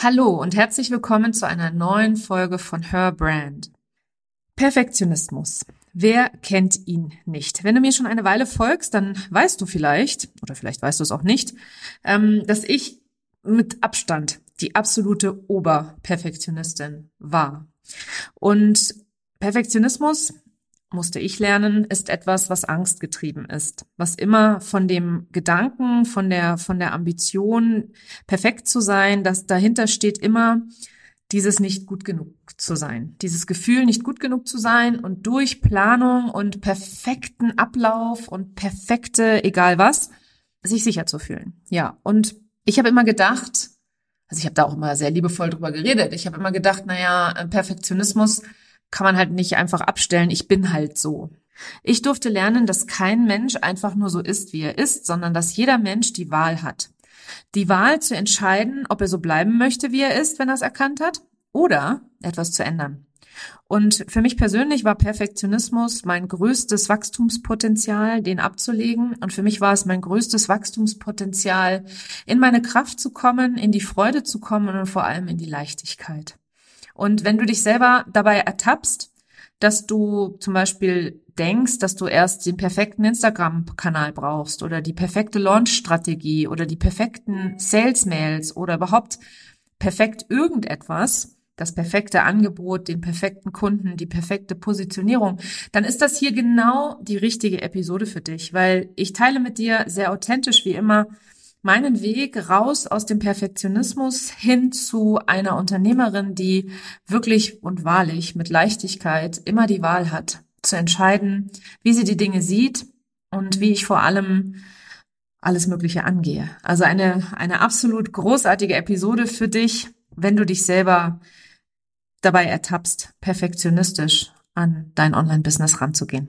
Hallo und herzlich willkommen zu einer neuen Folge von Her Brand. Perfektionismus. Wer kennt ihn nicht? Wenn du mir schon eine Weile folgst, dann weißt du vielleicht, oder vielleicht weißt du es auch nicht, ähm, dass ich mit Abstand die absolute Oberperfektionistin war. Und Perfektionismus musste ich lernen, ist etwas, was angstgetrieben ist, was immer von dem Gedanken, von der, von der Ambition, perfekt zu sein, dass dahinter steht immer dieses nicht gut genug zu sein, dieses Gefühl, nicht gut genug zu sein und durch Planung und perfekten Ablauf und perfekte, egal was, sich sicher zu fühlen. Ja, und ich habe immer gedacht, also ich habe da auch immer sehr liebevoll drüber geredet, ich habe immer gedacht, naja, Perfektionismus kann man halt nicht einfach abstellen, ich bin halt so. Ich durfte lernen, dass kein Mensch einfach nur so ist, wie er ist, sondern dass jeder Mensch die Wahl hat. Die Wahl zu entscheiden, ob er so bleiben möchte, wie er ist, wenn er es erkannt hat, oder etwas zu ändern. Und für mich persönlich war Perfektionismus mein größtes Wachstumspotenzial, den abzulegen. Und für mich war es mein größtes Wachstumspotenzial, in meine Kraft zu kommen, in die Freude zu kommen und vor allem in die Leichtigkeit. Und wenn du dich selber dabei ertappst, dass du zum Beispiel denkst, dass du erst den perfekten Instagram-Kanal brauchst oder die perfekte Launch-Strategie oder die perfekten Sales-Mails oder überhaupt perfekt irgendetwas, das perfekte Angebot, den perfekten Kunden, die perfekte Positionierung, dann ist das hier genau die richtige Episode für dich, weil ich teile mit dir sehr authentisch wie immer meinen Weg raus aus dem Perfektionismus hin zu einer Unternehmerin, die wirklich und wahrlich mit Leichtigkeit immer die Wahl hat, zu entscheiden, wie sie die Dinge sieht und wie ich vor allem alles Mögliche angehe. Also eine, eine absolut großartige Episode für dich, wenn du dich selber dabei ertappst, perfektionistisch an dein Online-Business ranzugehen.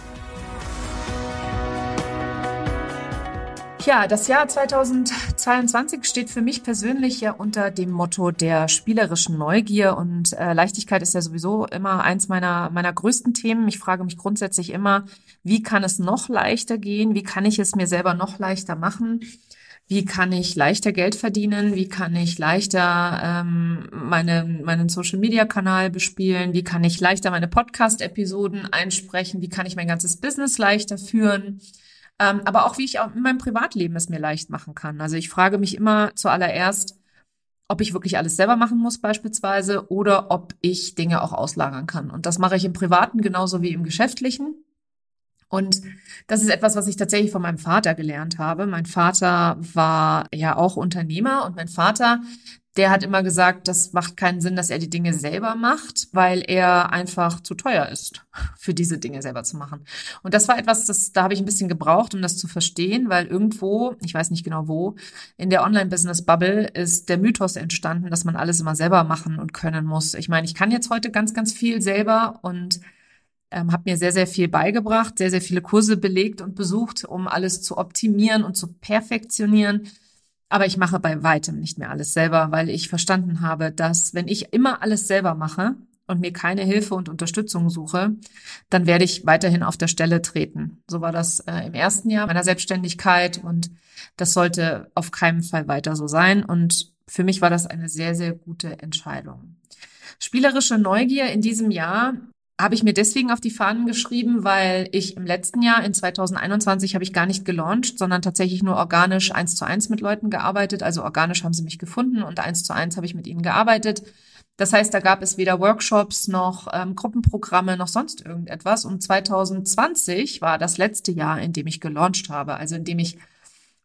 Ja, das Jahr 2022 steht für mich persönlich ja unter dem Motto der spielerischen Neugier und äh, Leichtigkeit ist ja sowieso immer eins meiner meiner größten Themen. Ich frage mich grundsätzlich immer, wie kann es noch leichter gehen? Wie kann ich es mir selber noch leichter machen? Wie kann ich leichter Geld verdienen? Wie kann ich leichter ähm, meine, meinen Social-Media-Kanal bespielen? Wie kann ich leichter meine Podcast-Episoden einsprechen? Wie kann ich mein ganzes Business leichter führen? Ähm, aber auch wie ich auch in meinem Privatleben es mir leicht machen kann. Also ich frage mich immer zuallererst, ob ich wirklich alles selber machen muss beispielsweise oder ob ich Dinge auch auslagern kann. Und das mache ich im Privaten genauso wie im Geschäftlichen. Und das ist etwas, was ich tatsächlich von meinem Vater gelernt habe. Mein Vater war ja auch Unternehmer und mein Vater, der hat immer gesagt, das macht keinen Sinn, dass er die Dinge selber macht, weil er einfach zu teuer ist, für diese Dinge selber zu machen. Und das war etwas, das, da habe ich ein bisschen gebraucht, um das zu verstehen, weil irgendwo, ich weiß nicht genau wo, in der Online-Business-Bubble ist der Mythos entstanden, dass man alles immer selber machen und können muss. Ich meine, ich kann jetzt heute ganz, ganz viel selber und ähm, habe mir sehr, sehr viel beigebracht, sehr, sehr viele Kurse belegt und besucht, um alles zu optimieren und zu perfektionieren. Aber ich mache bei weitem nicht mehr alles selber, weil ich verstanden habe, dass wenn ich immer alles selber mache und mir keine Hilfe und Unterstützung suche, dann werde ich weiterhin auf der Stelle treten. So war das äh, im ersten Jahr meiner Selbstständigkeit und das sollte auf keinen Fall weiter so sein. Und für mich war das eine sehr, sehr gute Entscheidung. Spielerische Neugier in diesem Jahr habe ich mir deswegen auf die Fahnen geschrieben, weil ich im letzten Jahr, in 2021, habe ich gar nicht gelauncht, sondern tatsächlich nur organisch eins zu eins mit Leuten gearbeitet. Also organisch haben sie mich gefunden und eins zu eins habe ich mit ihnen gearbeitet. Das heißt, da gab es weder Workshops noch ähm, Gruppenprogramme noch sonst irgendetwas. Und 2020 war das letzte Jahr, in dem ich gelauncht habe, also in dem ich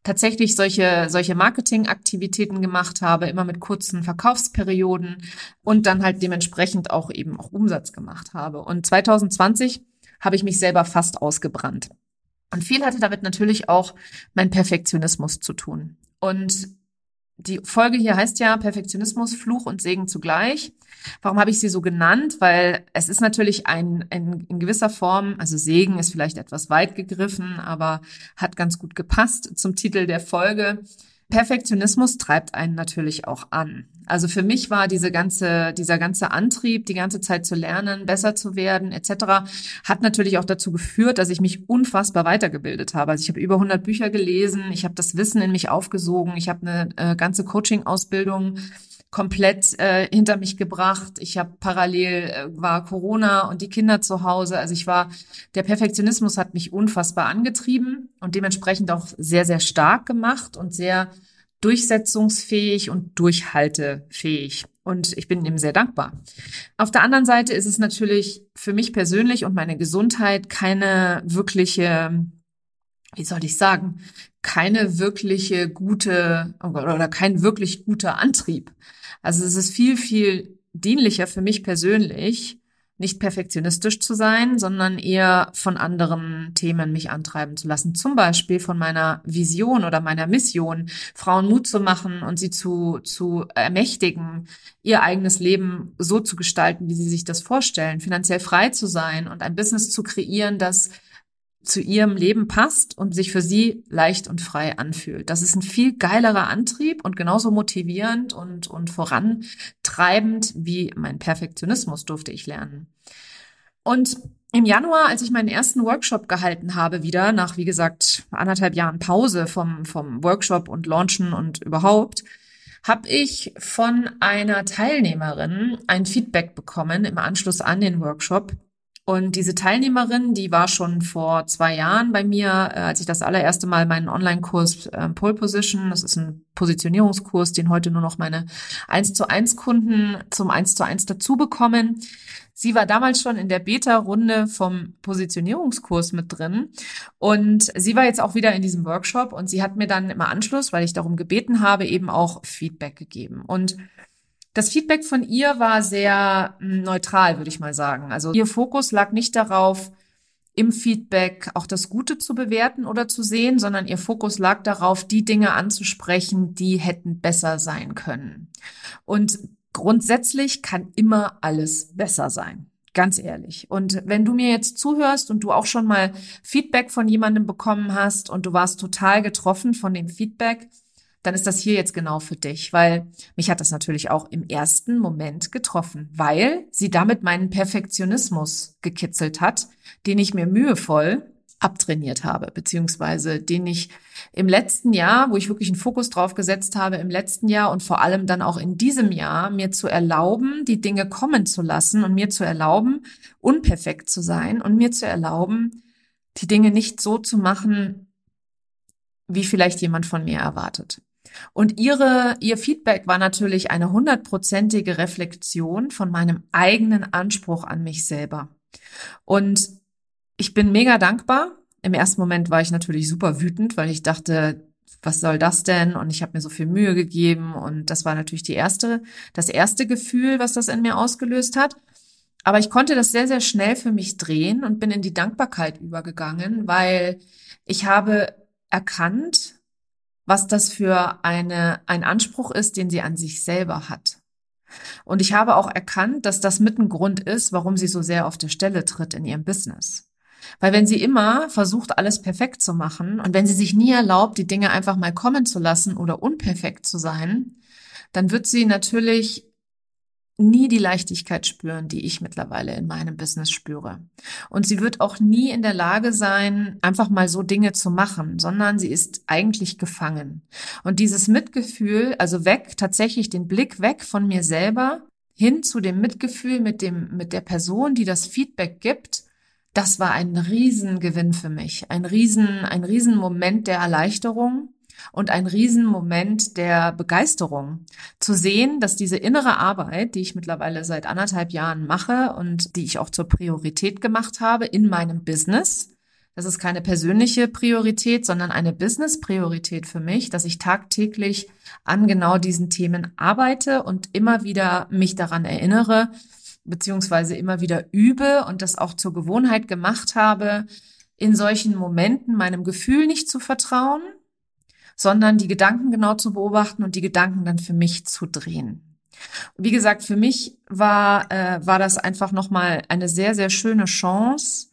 tatsächlich solche, solche Marketingaktivitäten gemacht habe, immer mit kurzen Verkaufsperioden und dann halt dementsprechend auch eben auch Umsatz gemacht habe. Und 2020 habe ich mich selber fast ausgebrannt. Und viel hatte damit natürlich auch mein Perfektionismus zu tun. Und die Folge hier heißt ja Perfektionismus, Fluch und Segen zugleich. Warum habe ich sie so genannt? Weil es ist natürlich ein, ein in gewisser Form, also Segen ist vielleicht etwas weit gegriffen, aber hat ganz gut gepasst zum Titel der Folge. Perfektionismus treibt einen natürlich auch an. Also für mich war diese ganze, dieser ganze Antrieb, die ganze Zeit zu lernen, besser zu werden, etc., hat natürlich auch dazu geführt, dass ich mich unfassbar weitergebildet habe. Also ich habe über 100 Bücher gelesen, ich habe das Wissen in mich aufgesogen, ich habe eine äh, ganze Coaching-Ausbildung komplett äh, hinter mich gebracht. Ich habe parallel äh, war Corona und die Kinder zu Hause. Also ich war der Perfektionismus hat mich unfassbar angetrieben und dementsprechend auch sehr sehr stark gemacht und sehr durchsetzungsfähig und durchhaltefähig. Und ich bin ihm sehr dankbar. Auf der anderen Seite ist es natürlich für mich persönlich und meine Gesundheit keine wirkliche, wie soll ich sagen, keine wirkliche gute oder kein wirklich guter Antrieb. Also es ist viel, viel dienlicher für mich persönlich, nicht perfektionistisch zu sein, sondern eher von anderen Themen mich antreiben zu lassen. Zum Beispiel von meiner Vision oder meiner Mission, Frauen Mut zu machen und sie zu, zu ermächtigen, ihr eigenes Leben so zu gestalten, wie sie sich das vorstellen, finanziell frei zu sein und ein Business zu kreieren, das zu ihrem Leben passt und sich für sie leicht und frei anfühlt. Das ist ein viel geilerer Antrieb und genauso motivierend und, und vorantreibend wie mein Perfektionismus durfte ich lernen. Und im Januar, als ich meinen ersten Workshop gehalten habe, wieder nach, wie gesagt, anderthalb Jahren Pause vom, vom Workshop und Launchen und überhaupt, habe ich von einer Teilnehmerin ein Feedback bekommen im Anschluss an den Workshop, und diese Teilnehmerin, die war schon vor zwei Jahren bei mir, äh, als ich das allererste Mal meinen Online-Kurs äh, Pole Position, das ist ein Positionierungskurs, den heute nur noch meine 1 zu 1 Kunden zum 1 zu 1 dazu bekommen. Sie war damals schon in der Beta-Runde vom Positionierungskurs mit drin und sie war jetzt auch wieder in diesem Workshop und sie hat mir dann im Anschluss, weil ich darum gebeten habe, eben auch Feedback gegeben. Und das Feedback von ihr war sehr hm, neutral, würde ich mal sagen. Also ihr Fokus lag nicht darauf, im Feedback auch das Gute zu bewerten oder zu sehen, sondern ihr Fokus lag darauf, die Dinge anzusprechen, die hätten besser sein können. Und grundsätzlich kann immer alles besser sein. Ganz ehrlich. Und wenn du mir jetzt zuhörst und du auch schon mal Feedback von jemandem bekommen hast und du warst total getroffen von dem Feedback, dann ist das hier jetzt genau für dich, weil mich hat das natürlich auch im ersten Moment getroffen, weil sie damit meinen Perfektionismus gekitzelt hat, den ich mir mühevoll abtrainiert habe, beziehungsweise den ich im letzten Jahr, wo ich wirklich einen Fokus drauf gesetzt habe, im letzten Jahr und vor allem dann auch in diesem Jahr, mir zu erlauben, die Dinge kommen zu lassen und mir zu erlauben, unperfekt zu sein und mir zu erlauben, die Dinge nicht so zu machen, wie vielleicht jemand von mir erwartet. Und ihre, ihr Feedback war natürlich eine hundertprozentige Reflexion von meinem eigenen Anspruch an mich selber. Und ich bin mega dankbar. Im ersten Moment war ich natürlich super wütend, weil ich dachte, was soll das denn? Und ich habe mir so viel Mühe gegeben. Und das war natürlich die erste, das erste Gefühl, was das in mir ausgelöst hat. Aber ich konnte das sehr, sehr schnell für mich drehen und bin in die Dankbarkeit übergegangen, weil ich habe erkannt, was das für eine, ein Anspruch ist, den sie an sich selber hat. Und ich habe auch erkannt, dass das mit ein Grund ist, warum sie so sehr auf der Stelle tritt in ihrem Business. Weil wenn sie immer versucht, alles perfekt zu machen und wenn sie sich nie erlaubt, die Dinge einfach mal kommen zu lassen oder unperfekt zu sein, dann wird sie natürlich nie die Leichtigkeit spüren, die ich mittlerweile in meinem Business spüre. Und sie wird auch nie in der Lage sein, einfach mal so Dinge zu machen, sondern sie ist eigentlich gefangen. Und dieses Mitgefühl, also weg, tatsächlich den Blick weg von mir selber hin zu dem Mitgefühl mit dem, mit der Person, die das Feedback gibt, das war ein Riesengewinn für mich. Ein Riesen, ein Riesenmoment der Erleichterung und ein Riesenmoment der Begeisterung. Zu sehen, dass diese innere Arbeit, die ich mittlerweile seit anderthalb Jahren mache und die ich auch zur Priorität gemacht habe in meinem Business, Das ist keine persönliche Priorität, sondern eine Business-Priorität für mich, dass ich tagtäglich an genau diesen Themen arbeite und immer wieder mich daran erinnere, beziehungsweise immer wieder übe und das auch zur Gewohnheit gemacht habe, in solchen Momenten meinem Gefühl nicht zu vertrauen, sondern die Gedanken genau zu beobachten und die Gedanken dann für mich zu drehen. Wie gesagt, für mich war, äh, war das einfach nochmal eine sehr, sehr schöne Chance,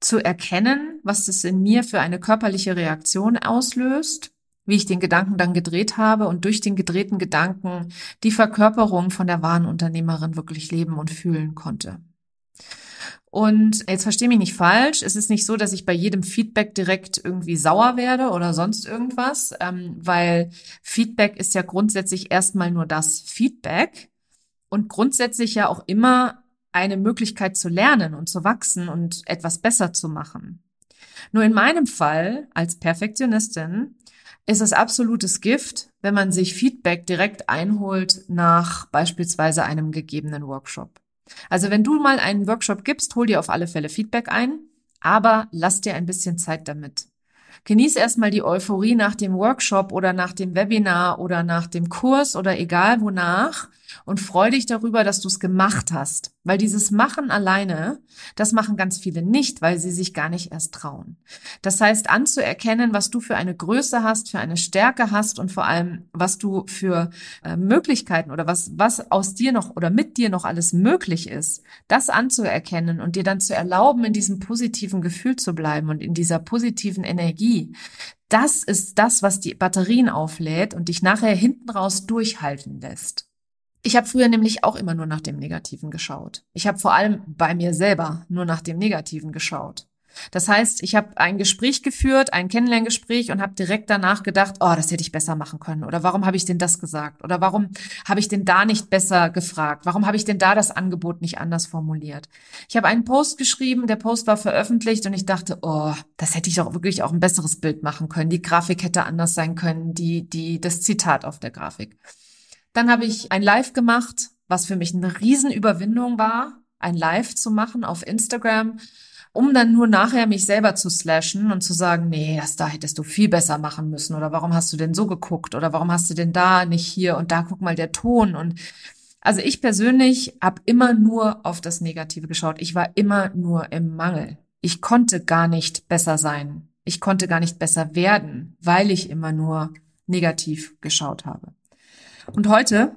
zu erkennen, was das in mir für eine körperliche Reaktion auslöst, wie ich den Gedanken dann gedreht habe und durch den gedrehten Gedanken die Verkörperung von der wahren Unternehmerin wirklich leben und fühlen konnte. Und jetzt verstehe mich nicht falsch, es ist nicht so, dass ich bei jedem Feedback direkt irgendwie sauer werde oder sonst irgendwas, ähm, weil Feedback ist ja grundsätzlich erstmal nur das Feedback und grundsätzlich ja auch immer eine Möglichkeit zu lernen und zu wachsen und etwas besser zu machen. Nur in meinem Fall als Perfektionistin ist es absolutes Gift, wenn man sich Feedback direkt einholt nach beispielsweise einem gegebenen Workshop. Also wenn du mal einen Workshop gibst, hol dir auf alle Fälle Feedback ein, aber lass dir ein bisschen Zeit damit. Genieß erstmal die Euphorie nach dem Workshop oder nach dem Webinar oder nach dem Kurs oder egal wonach und freu dich darüber, dass du es gemacht hast. Weil dieses Machen alleine, das machen ganz viele nicht, weil sie sich gar nicht erst trauen. Das heißt, anzuerkennen, was du für eine Größe hast, für eine Stärke hast und vor allem, was du für äh, Möglichkeiten oder was, was aus dir noch oder mit dir noch alles möglich ist, das anzuerkennen und dir dann zu erlauben, in diesem positiven Gefühl zu bleiben und in dieser positiven Energie. Das ist das, was die Batterien auflädt und dich nachher hinten raus durchhalten lässt. Ich habe früher nämlich auch immer nur nach dem Negativen geschaut. Ich habe vor allem bei mir selber nur nach dem Negativen geschaut. Das heißt, ich habe ein Gespräch geführt, ein Kennenlerngespräch und habe direkt danach gedacht, oh, das hätte ich besser machen können. Oder warum habe ich denn das gesagt? Oder warum habe ich denn da nicht besser gefragt? Warum habe ich denn da das Angebot nicht anders formuliert? Ich habe einen Post geschrieben, der Post war veröffentlicht und ich dachte, oh, das hätte ich doch wirklich auch ein besseres Bild machen können. Die Grafik hätte anders sein können, die, die, das Zitat auf der Grafik. Dann habe ich ein Live gemacht, was für mich eine Riesenüberwindung war, ein Live zu machen auf Instagram, um dann nur nachher mich selber zu slashen und zu sagen, nee, das da hättest du viel besser machen müssen oder warum hast du denn so geguckt oder warum hast du denn da nicht hier und da guck mal der Ton und also ich persönlich habe immer nur auf das Negative geschaut. Ich war immer nur im Mangel. Ich konnte gar nicht besser sein. Ich konnte gar nicht besser werden, weil ich immer nur negativ geschaut habe. Und heute,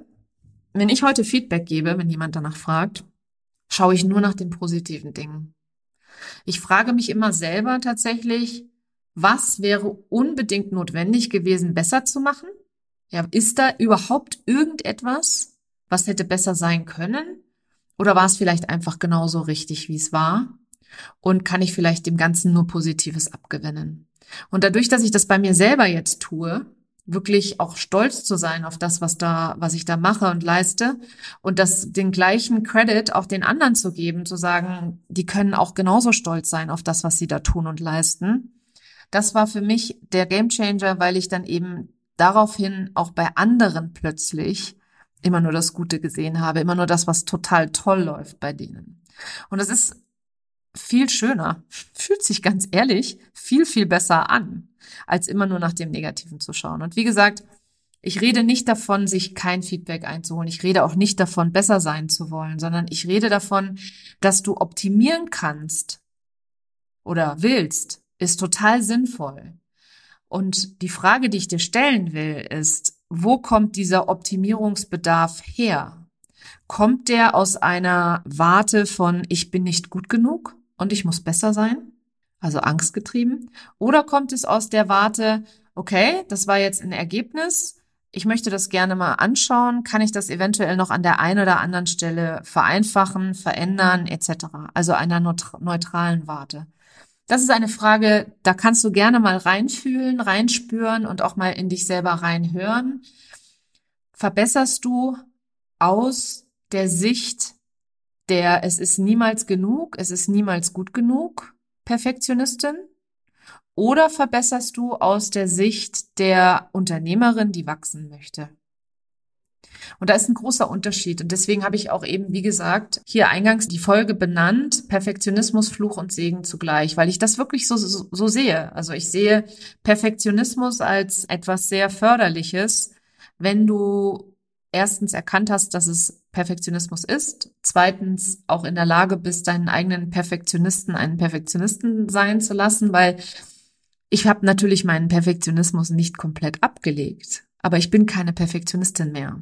wenn ich heute Feedback gebe, wenn jemand danach fragt, schaue ich nur nach den positiven Dingen. Ich frage mich immer selber tatsächlich, was wäre unbedingt notwendig gewesen, besser zu machen? Ja, ist da überhaupt irgendetwas, was hätte besser sein können? Oder war es vielleicht einfach genauso richtig, wie es war? Und kann ich vielleicht dem Ganzen nur Positives abgewinnen? Und dadurch, dass ich das bei mir selber jetzt tue, wirklich auch stolz zu sein auf das, was da, was ich da mache und leiste und das den gleichen Credit auch den anderen zu geben, zu sagen, die können auch genauso stolz sein auf das, was sie da tun und leisten. Das war für mich der Gamechanger, weil ich dann eben daraufhin auch bei anderen plötzlich immer nur das Gute gesehen habe, immer nur das, was total toll läuft bei denen. Und das ist viel schöner, fühlt sich ganz ehrlich viel, viel besser an, als immer nur nach dem Negativen zu schauen. Und wie gesagt, ich rede nicht davon, sich kein Feedback einzuholen. Ich rede auch nicht davon, besser sein zu wollen, sondern ich rede davon, dass du optimieren kannst oder willst, ist total sinnvoll. Und die Frage, die ich dir stellen will, ist, wo kommt dieser Optimierungsbedarf her? Kommt der aus einer Warte von, ich bin nicht gut genug? Und ich muss besser sein, also angstgetrieben? Oder kommt es aus der Warte, okay, das war jetzt ein Ergebnis, ich möchte das gerne mal anschauen, kann ich das eventuell noch an der einen oder anderen Stelle vereinfachen, verändern etc. Also einer neutralen Warte. Das ist eine Frage, da kannst du gerne mal reinfühlen, reinspüren und auch mal in dich selber reinhören. Verbesserst du aus der Sicht der es ist niemals genug, es ist niemals gut genug, Perfektionistin? Oder verbesserst du aus der Sicht der Unternehmerin, die wachsen möchte? Und da ist ein großer Unterschied. Und deswegen habe ich auch eben, wie gesagt, hier eingangs die Folge benannt, Perfektionismus, Fluch und Segen zugleich, weil ich das wirklich so, so, so sehe. Also ich sehe Perfektionismus als etwas sehr Förderliches, wenn du erstens erkannt hast, dass es Perfektionismus ist, zweitens auch in der Lage bist, deinen eigenen Perfektionisten einen Perfektionisten sein zu lassen, weil ich habe natürlich meinen Perfektionismus nicht komplett abgelegt, aber ich bin keine Perfektionistin mehr.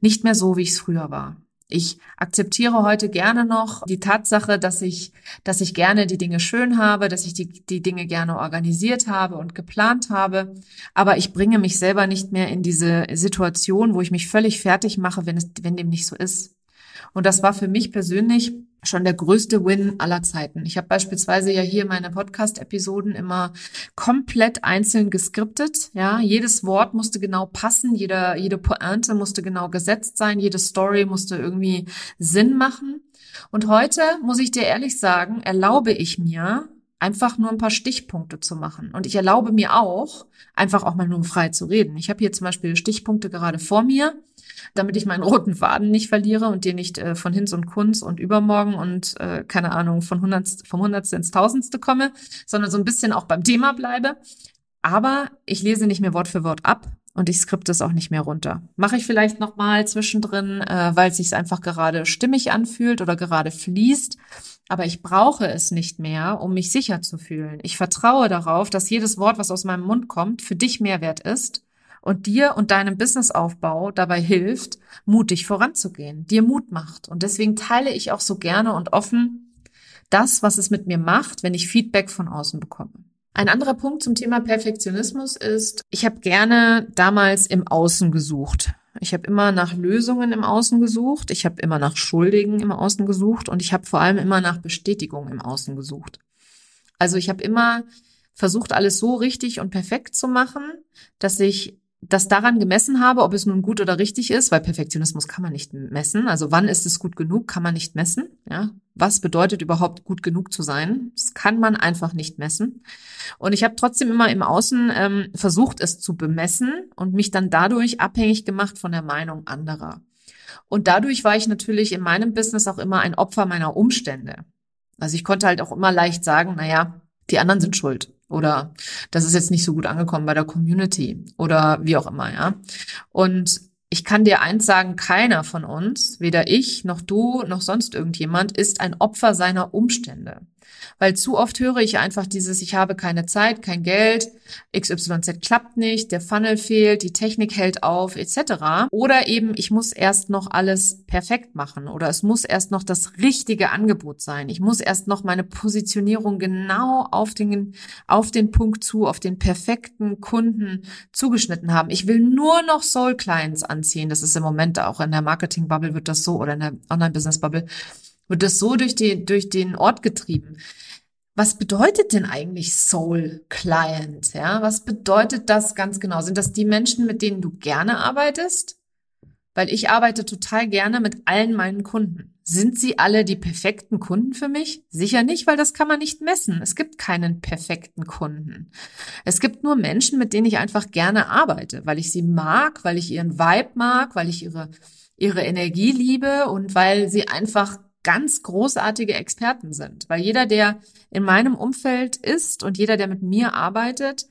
Nicht mehr so, wie ich es früher war. Ich akzeptiere heute gerne noch die Tatsache, dass ich, dass ich gerne die Dinge schön habe, dass ich die, die Dinge gerne organisiert habe und geplant habe. Aber ich bringe mich selber nicht mehr in diese Situation, wo ich mich völlig fertig mache, wenn es, wenn dem nicht so ist. Und das war für mich persönlich schon der größte Win aller Zeiten. Ich habe beispielsweise ja hier meine Podcast-Episoden immer komplett einzeln geskriptet. Ja, jedes Wort musste genau passen, jeder, jede Pointe musste genau gesetzt sein, jede Story musste irgendwie Sinn machen. Und heute muss ich dir ehrlich sagen, erlaube ich mir, einfach nur ein paar Stichpunkte zu machen. Und ich erlaube mir auch, einfach auch mal nur frei zu reden. Ich habe hier zum Beispiel Stichpunkte gerade vor mir damit ich meinen roten Faden nicht verliere und dir nicht äh, von Hinz und Kunz und übermorgen und äh, keine Ahnung von Hundertst, vom Hundertste ins Tausendste komme, sondern so ein bisschen auch beim Thema bleibe. Aber ich lese nicht mehr Wort für Wort ab und ich skripte es auch nicht mehr runter. Mache ich vielleicht noch mal zwischendrin, äh, weil es sich einfach gerade stimmig anfühlt oder gerade fließt. Aber ich brauche es nicht mehr, um mich sicher zu fühlen. Ich vertraue darauf, dass jedes Wort, was aus meinem Mund kommt, für dich Mehrwert ist und dir und deinem Businessaufbau dabei hilft, mutig voranzugehen, dir Mut macht. Und deswegen teile ich auch so gerne und offen das, was es mit mir macht, wenn ich Feedback von außen bekomme. Ein anderer Punkt zum Thema Perfektionismus ist, ich habe gerne damals im Außen gesucht. Ich habe immer nach Lösungen im Außen gesucht, ich habe immer nach Schuldigen im Außen gesucht und ich habe vor allem immer nach Bestätigung im Außen gesucht. Also ich habe immer versucht, alles so richtig und perfekt zu machen, dass ich das daran gemessen habe, ob es nun gut oder richtig ist, weil Perfektionismus kann man nicht messen. Also wann ist es gut genug, kann man nicht messen. Ja, was bedeutet überhaupt gut genug zu sein? Das kann man einfach nicht messen. Und ich habe trotzdem immer im Außen ähm, versucht, es zu bemessen und mich dann dadurch abhängig gemacht von der Meinung anderer. Und dadurch war ich natürlich in meinem Business auch immer ein Opfer meiner Umstände. Also ich konnte halt auch immer leicht sagen, na ja, die anderen sind schuld oder das ist jetzt nicht so gut angekommen bei der Community oder wie auch immer, ja. Und ich kann dir eins sagen, keiner von uns, weder ich noch du noch sonst irgendjemand, ist ein Opfer seiner Umstände. Weil zu oft höre ich einfach dieses, ich habe keine Zeit, kein Geld, XYZ klappt nicht, der Funnel fehlt, die Technik hält auf, etc. Oder eben, ich muss erst noch alles perfekt machen oder es muss erst noch das richtige Angebot sein. Ich muss erst noch meine Positionierung genau auf den, auf den Punkt zu, auf den perfekten Kunden zugeschnitten haben. Ich will nur noch Soul Clients anziehen. Das ist im Moment auch in der Marketing Bubble wird das so oder in der Online Business Bubble wird das so durch, die, durch den Ort getrieben. Was bedeutet denn eigentlich Soul Client? Ja, was bedeutet das ganz genau? Sind das die Menschen, mit denen du gerne arbeitest? Weil ich arbeite total gerne mit allen meinen Kunden. Sind sie alle die perfekten Kunden für mich? Sicher nicht, weil das kann man nicht messen. Es gibt keinen perfekten Kunden. Es gibt nur Menschen, mit denen ich einfach gerne arbeite, weil ich sie mag, weil ich ihren Vibe mag, weil ich ihre, ihre Energie liebe und weil sie einfach ganz großartige Experten sind. Weil jeder, der in meinem Umfeld ist und jeder, der mit mir arbeitet,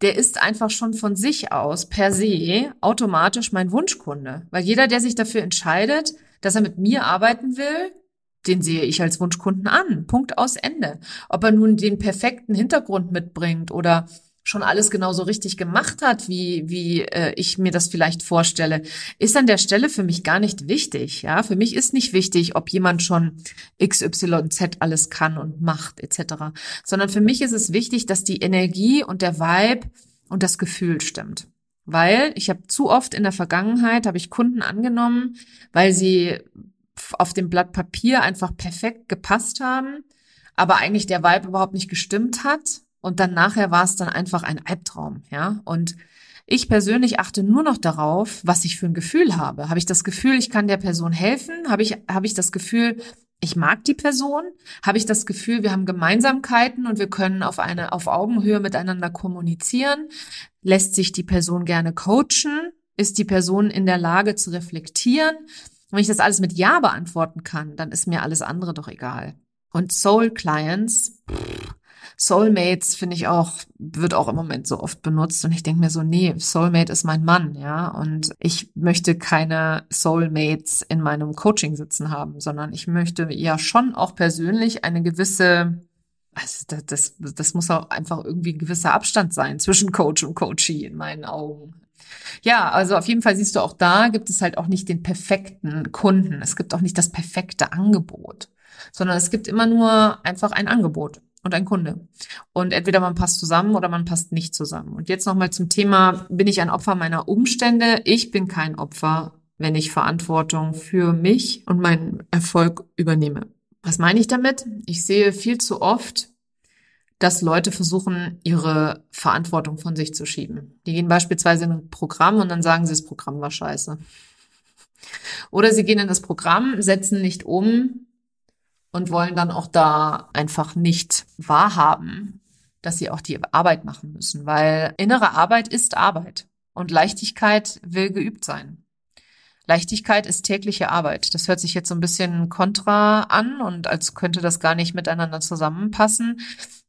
der ist einfach schon von sich aus per se automatisch mein Wunschkunde. Weil jeder, der sich dafür entscheidet, dass er mit mir arbeiten will, den sehe ich als Wunschkunden an. Punkt aus Ende. Ob er nun den perfekten Hintergrund mitbringt oder schon alles genauso richtig gemacht hat, wie, wie äh, ich mir das vielleicht vorstelle, ist an der Stelle für mich gar nicht wichtig. Ja, für mich ist nicht wichtig, ob jemand schon XYZ alles kann und macht etc., sondern für mich ist es wichtig, dass die Energie und der Vibe und das Gefühl stimmt. Weil ich habe zu oft in der Vergangenheit habe ich Kunden angenommen, weil sie auf dem Blatt Papier einfach perfekt gepasst haben, aber eigentlich der Vibe überhaupt nicht gestimmt hat und dann nachher war es dann einfach ein Albtraum, ja. Und ich persönlich achte nur noch darauf, was ich für ein Gefühl habe. Habe ich das Gefühl, ich kann der Person helfen? Habe ich, habe ich das Gefühl, ich mag die Person? Habe ich das Gefühl, wir haben Gemeinsamkeiten und wir können auf eine, auf Augenhöhe miteinander kommunizieren? Lässt sich die Person gerne coachen? ist die Person in der Lage zu reflektieren. wenn ich das alles mit Ja beantworten kann, dann ist mir alles andere doch egal. Und Soul Clients, Soulmates finde ich auch, wird auch im Moment so oft benutzt und ich denke mir so, nee, Soulmate ist mein Mann, ja, und ich möchte keine Soulmates in meinem Coaching sitzen haben, sondern ich möchte ja schon auch persönlich eine gewisse also das, das, das muss auch einfach irgendwie ein gewisser Abstand sein zwischen Coach und Coachee in meinen Augen. Ja, also auf jeden Fall siehst du auch da gibt es halt auch nicht den perfekten Kunden. Es gibt auch nicht das perfekte Angebot, sondern es gibt immer nur einfach ein Angebot und ein Kunde. Und entweder man passt zusammen oder man passt nicht zusammen. Und jetzt nochmal zum Thema, bin ich ein Opfer meiner Umstände? Ich bin kein Opfer, wenn ich Verantwortung für mich und meinen Erfolg übernehme. Was meine ich damit? Ich sehe viel zu oft, dass Leute versuchen, ihre Verantwortung von sich zu schieben. Die gehen beispielsweise in ein Programm und dann sagen sie, das Programm war scheiße. Oder sie gehen in das Programm, setzen nicht um und wollen dann auch da einfach nicht wahrhaben, dass sie auch die Arbeit machen müssen, weil innere Arbeit ist Arbeit und Leichtigkeit will geübt sein. Leichtigkeit ist tägliche Arbeit. Das hört sich jetzt so ein bisschen kontra an und als könnte das gar nicht miteinander zusammenpassen.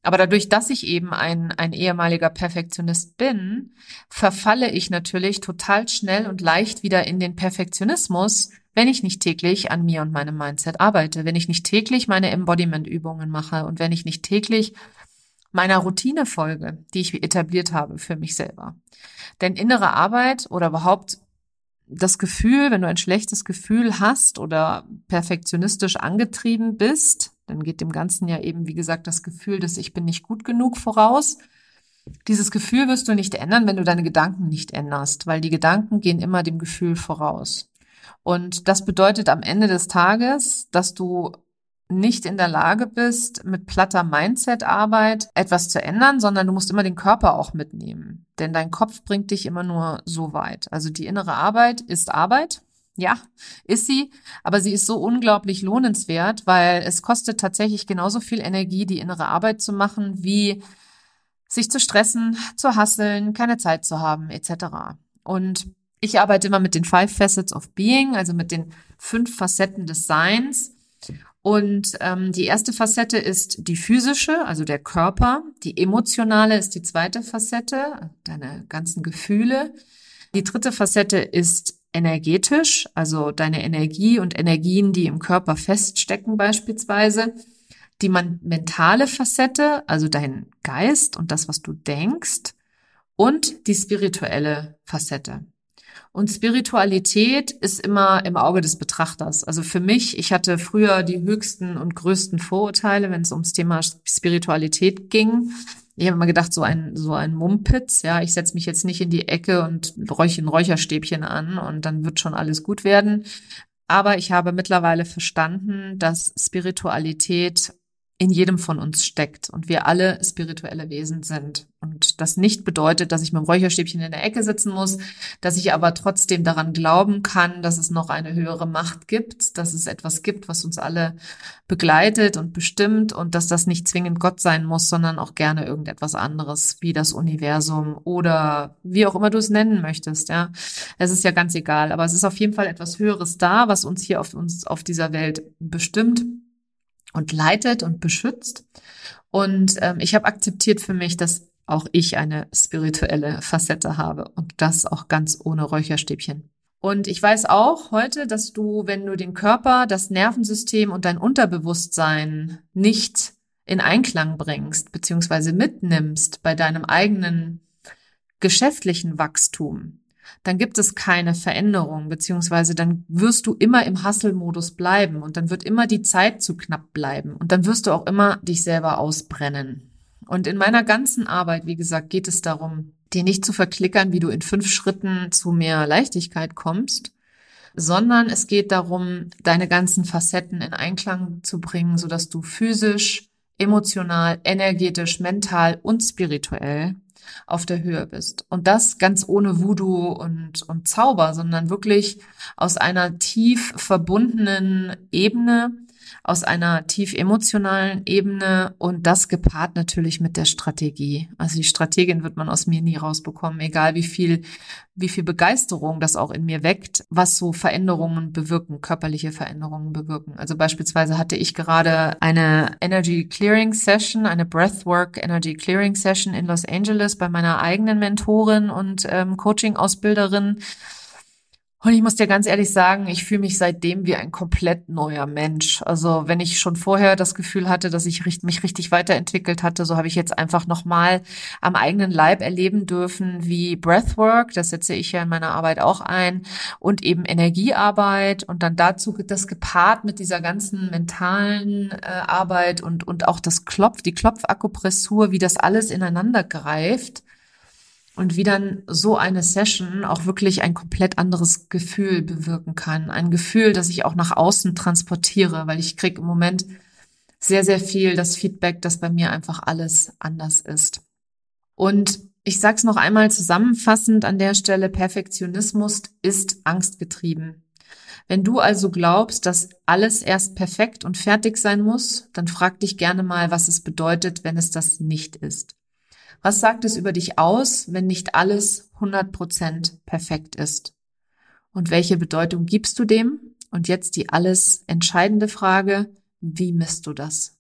Aber dadurch, dass ich eben ein, ein ehemaliger Perfektionist bin, verfalle ich natürlich total schnell und leicht wieder in den Perfektionismus, wenn ich nicht täglich an mir und meinem Mindset arbeite, wenn ich nicht täglich meine Embodiment-Übungen mache und wenn ich nicht täglich meiner Routine folge, die ich etabliert habe für mich selber. Denn innere Arbeit oder überhaupt das Gefühl, wenn du ein schlechtes Gefühl hast oder perfektionistisch angetrieben bist, dann geht dem Ganzen ja eben, wie gesagt, das Gefühl, dass ich bin nicht gut genug voraus. Dieses Gefühl wirst du nicht ändern, wenn du deine Gedanken nicht änderst, weil die Gedanken gehen immer dem Gefühl voraus. Und das bedeutet am Ende des Tages, dass du nicht in der Lage bist, mit platter Mindset-Arbeit etwas zu ändern, sondern du musst immer den Körper auch mitnehmen. Denn dein Kopf bringt dich immer nur so weit. Also die innere Arbeit ist Arbeit. Ja, ist sie, aber sie ist so unglaublich lohnenswert, weil es kostet tatsächlich genauso viel Energie, die innere Arbeit zu machen, wie sich zu stressen, zu hasseln, keine Zeit zu haben, etc. Und ich arbeite immer mit den Five Facets of Being, also mit den fünf Facetten des Seins. Und ähm, die erste Facette ist die physische, also der Körper. Die emotionale ist die zweite Facette, deine ganzen Gefühle. Die dritte Facette ist energetisch, also deine Energie und Energien, die im Körper feststecken beispielsweise. Die mentale Facette, also dein Geist und das, was du denkst. Und die spirituelle Facette. Und Spiritualität ist immer im Auge des Betrachters. Also für mich, ich hatte früher die höchsten und größten Vorurteile, wenn es ums Thema Spiritualität ging. Ich habe immer gedacht, so ein, so ein Mumpitz, ja, ich setze mich jetzt nicht in die Ecke und räuche ein Räucherstäbchen an und dann wird schon alles gut werden. Aber ich habe mittlerweile verstanden, dass Spiritualität in jedem von uns steckt und wir alle spirituelle Wesen sind. Und das nicht bedeutet, dass ich mit dem Räucherstäbchen in der Ecke sitzen muss, dass ich aber trotzdem daran glauben kann, dass es noch eine höhere Macht gibt, dass es etwas gibt, was uns alle begleitet und bestimmt und dass das nicht zwingend Gott sein muss, sondern auch gerne irgendetwas anderes, wie das Universum oder wie auch immer du es nennen möchtest, ja. Es ist ja ganz egal, aber es ist auf jeden Fall etwas Höheres da, was uns hier auf uns auf dieser Welt bestimmt und leitet und beschützt. Und ähm, ich habe akzeptiert für mich, dass auch ich eine spirituelle Facette habe und das auch ganz ohne Räucherstäbchen. Und ich weiß auch heute, dass du, wenn du den Körper, das Nervensystem und dein Unterbewusstsein nicht in Einklang bringst, beziehungsweise mitnimmst bei deinem eigenen geschäftlichen Wachstum, dann gibt es keine Veränderung, beziehungsweise dann wirst du immer im Hustle-Modus bleiben und dann wird immer die Zeit zu knapp bleiben und dann wirst du auch immer dich selber ausbrennen. Und in meiner ganzen Arbeit, wie gesagt, geht es darum, dir nicht zu verklickern, wie du in fünf Schritten zu mehr Leichtigkeit kommst, sondern es geht darum, deine ganzen Facetten in Einklang zu bringen, sodass du physisch, emotional, energetisch, mental und spirituell auf der Höhe bist. Und das ganz ohne Voodoo und, und Zauber, sondern wirklich aus einer tief verbundenen Ebene, aus einer tief emotionalen Ebene und das gepaart natürlich mit der Strategie. Also die Strategin wird man aus mir nie rausbekommen, egal wie viel, wie viel Begeisterung das auch in mir weckt, was so Veränderungen bewirken, körperliche Veränderungen bewirken. Also beispielsweise hatte ich gerade eine Energy Clearing Session, eine Breathwork Energy Clearing Session in Los Angeles bei meiner eigenen Mentorin und ähm, Coaching-Ausbilderin und ich muss dir ganz ehrlich sagen, ich fühle mich seitdem wie ein komplett neuer Mensch. Also wenn ich schon vorher das Gefühl hatte, dass ich mich richtig weiterentwickelt hatte, so habe ich jetzt einfach nochmal am eigenen Leib erleben dürfen, wie Breathwork, das setze ich ja in meiner Arbeit auch ein, und eben Energiearbeit und dann dazu das gepaart mit dieser ganzen mentalen äh, Arbeit und, und auch das Klopf, die Klopfakupressur, wie das alles ineinander greift und wie dann so eine Session auch wirklich ein komplett anderes Gefühl bewirken kann. Ein Gefühl, das ich auch nach außen transportiere, weil ich kriege im Moment sehr, sehr viel das Feedback, dass bei mir einfach alles anders ist. Und ich sage es noch einmal zusammenfassend an der Stelle, Perfektionismus ist angstgetrieben. Wenn du also glaubst, dass alles erst perfekt und fertig sein muss, dann frag dich gerne mal, was es bedeutet, wenn es das nicht ist. Was sagt es über dich aus, wenn nicht alles 100% perfekt ist? Und welche Bedeutung gibst du dem? Und jetzt die alles entscheidende Frage, wie misst du das?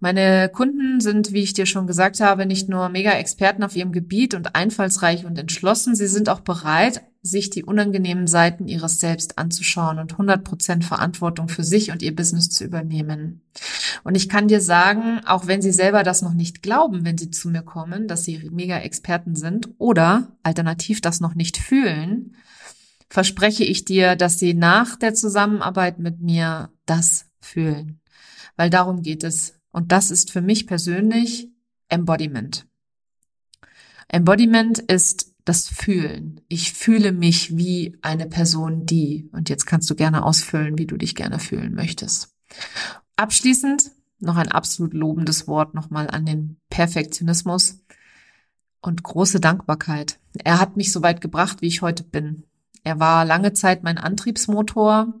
Meine Kunden sind, wie ich dir schon gesagt habe, nicht nur Mega-Experten auf ihrem Gebiet und einfallsreich und entschlossen, sie sind auch bereit, sich die unangenehmen Seiten ihres Selbst anzuschauen und 100% Verantwortung für sich und ihr Business zu übernehmen. Und ich kann dir sagen, auch wenn sie selber das noch nicht glauben, wenn sie zu mir kommen, dass sie Mega-Experten sind oder alternativ das noch nicht fühlen, verspreche ich dir, dass sie nach der Zusammenarbeit mit mir das fühlen. Weil darum geht es. Und das ist für mich persönlich Embodiment. Embodiment ist das Fühlen. Ich fühle mich wie eine Person, die. Und jetzt kannst du gerne ausfüllen, wie du dich gerne fühlen möchtest. Abschließend noch ein absolut lobendes Wort nochmal an den Perfektionismus und große Dankbarkeit. Er hat mich so weit gebracht, wie ich heute bin. Er war lange Zeit mein Antriebsmotor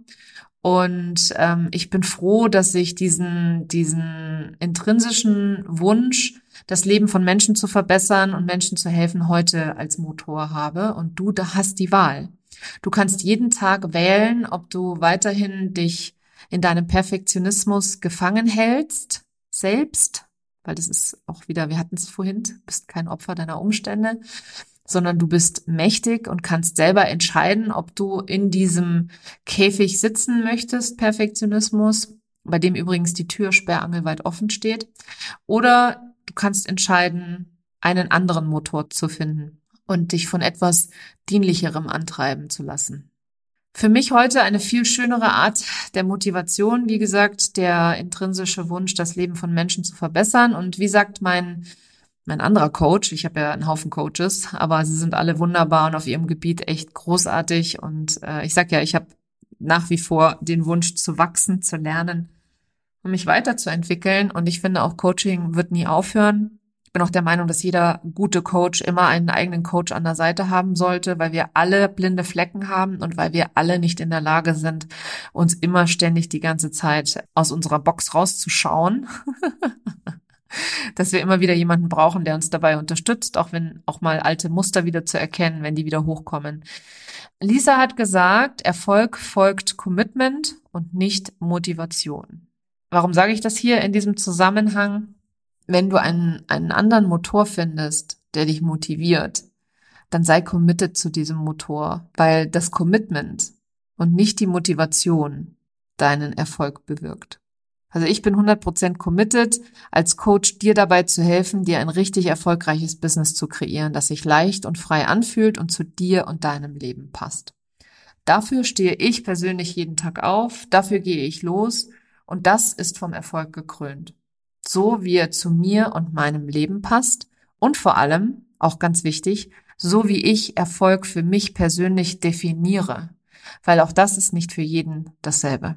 und ähm, ich bin froh, dass ich diesen, diesen intrinsischen Wunsch, das Leben von Menschen zu verbessern und Menschen zu helfen, heute als Motor habe. Und du da hast die Wahl. Du kannst jeden Tag wählen, ob du weiterhin dich in deinem Perfektionismus gefangen hältst, selbst, weil das ist auch wieder, wir hatten es vorhin, bist kein Opfer deiner Umstände, sondern du bist mächtig und kannst selber entscheiden, ob du in diesem Käfig sitzen möchtest, Perfektionismus, bei dem übrigens die Tür sperrangelweit offen steht, oder du kannst entscheiden, einen anderen Motor zu finden und dich von etwas dienlicherem antreiben zu lassen. Für mich heute eine viel schönere Art der Motivation, wie gesagt, der intrinsische Wunsch, das Leben von Menschen zu verbessern. Und wie sagt mein mein anderer Coach, ich habe ja einen Haufen Coaches, aber sie sind alle wunderbar und auf ihrem Gebiet echt großartig. Und äh, ich sag ja, ich habe nach wie vor den Wunsch zu wachsen, zu lernen und mich weiterzuentwickeln. Und ich finde auch Coaching wird nie aufhören. Ich bin auch der Meinung, dass jeder gute Coach immer einen eigenen Coach an der Seite haben sollte, weil wir alle blinde Flecken haben und weil wir alle nicht in der Lage sind, uns immer ständig die ganze Zeit aus unserer Box rauszuschauen. dass wir immer wieder jemanden brauchen, der uns dabei unterstützt, auch wenn auch mal alte Muster wieder zu erkennen, wenn die wieder hochkommen. Lisa hat gesagt, Erfolg folgt Commitment und nicht Motivation. Warum sage ich das hier in diesem Zusammenhang? Wenn du einen, einen anderen Motor findest, der dich motiviert, dann sei committed zu diesem Motor, weil das Commitment und nicht die Motivation deinen Erfolg bewirkt. Also ich bin 100% committed, als Coach dir dabei zu helfen, dir ein richtig erfolgreiches Business zu kreieren, das sich leicht und frei anfühlt und zu dir und deinem Leben passt. Dafür stehe ich persönlich jeden Tag auf, dafür gehe ich los und das ist vom Erfolg gekrönt. So wie er zu mir und meinem Leben passt und vor allem, auch ganz wichtig, so wie ich Erfolg für mich persönlich definiere, weil auch das ist nicht für jeden dasselbe.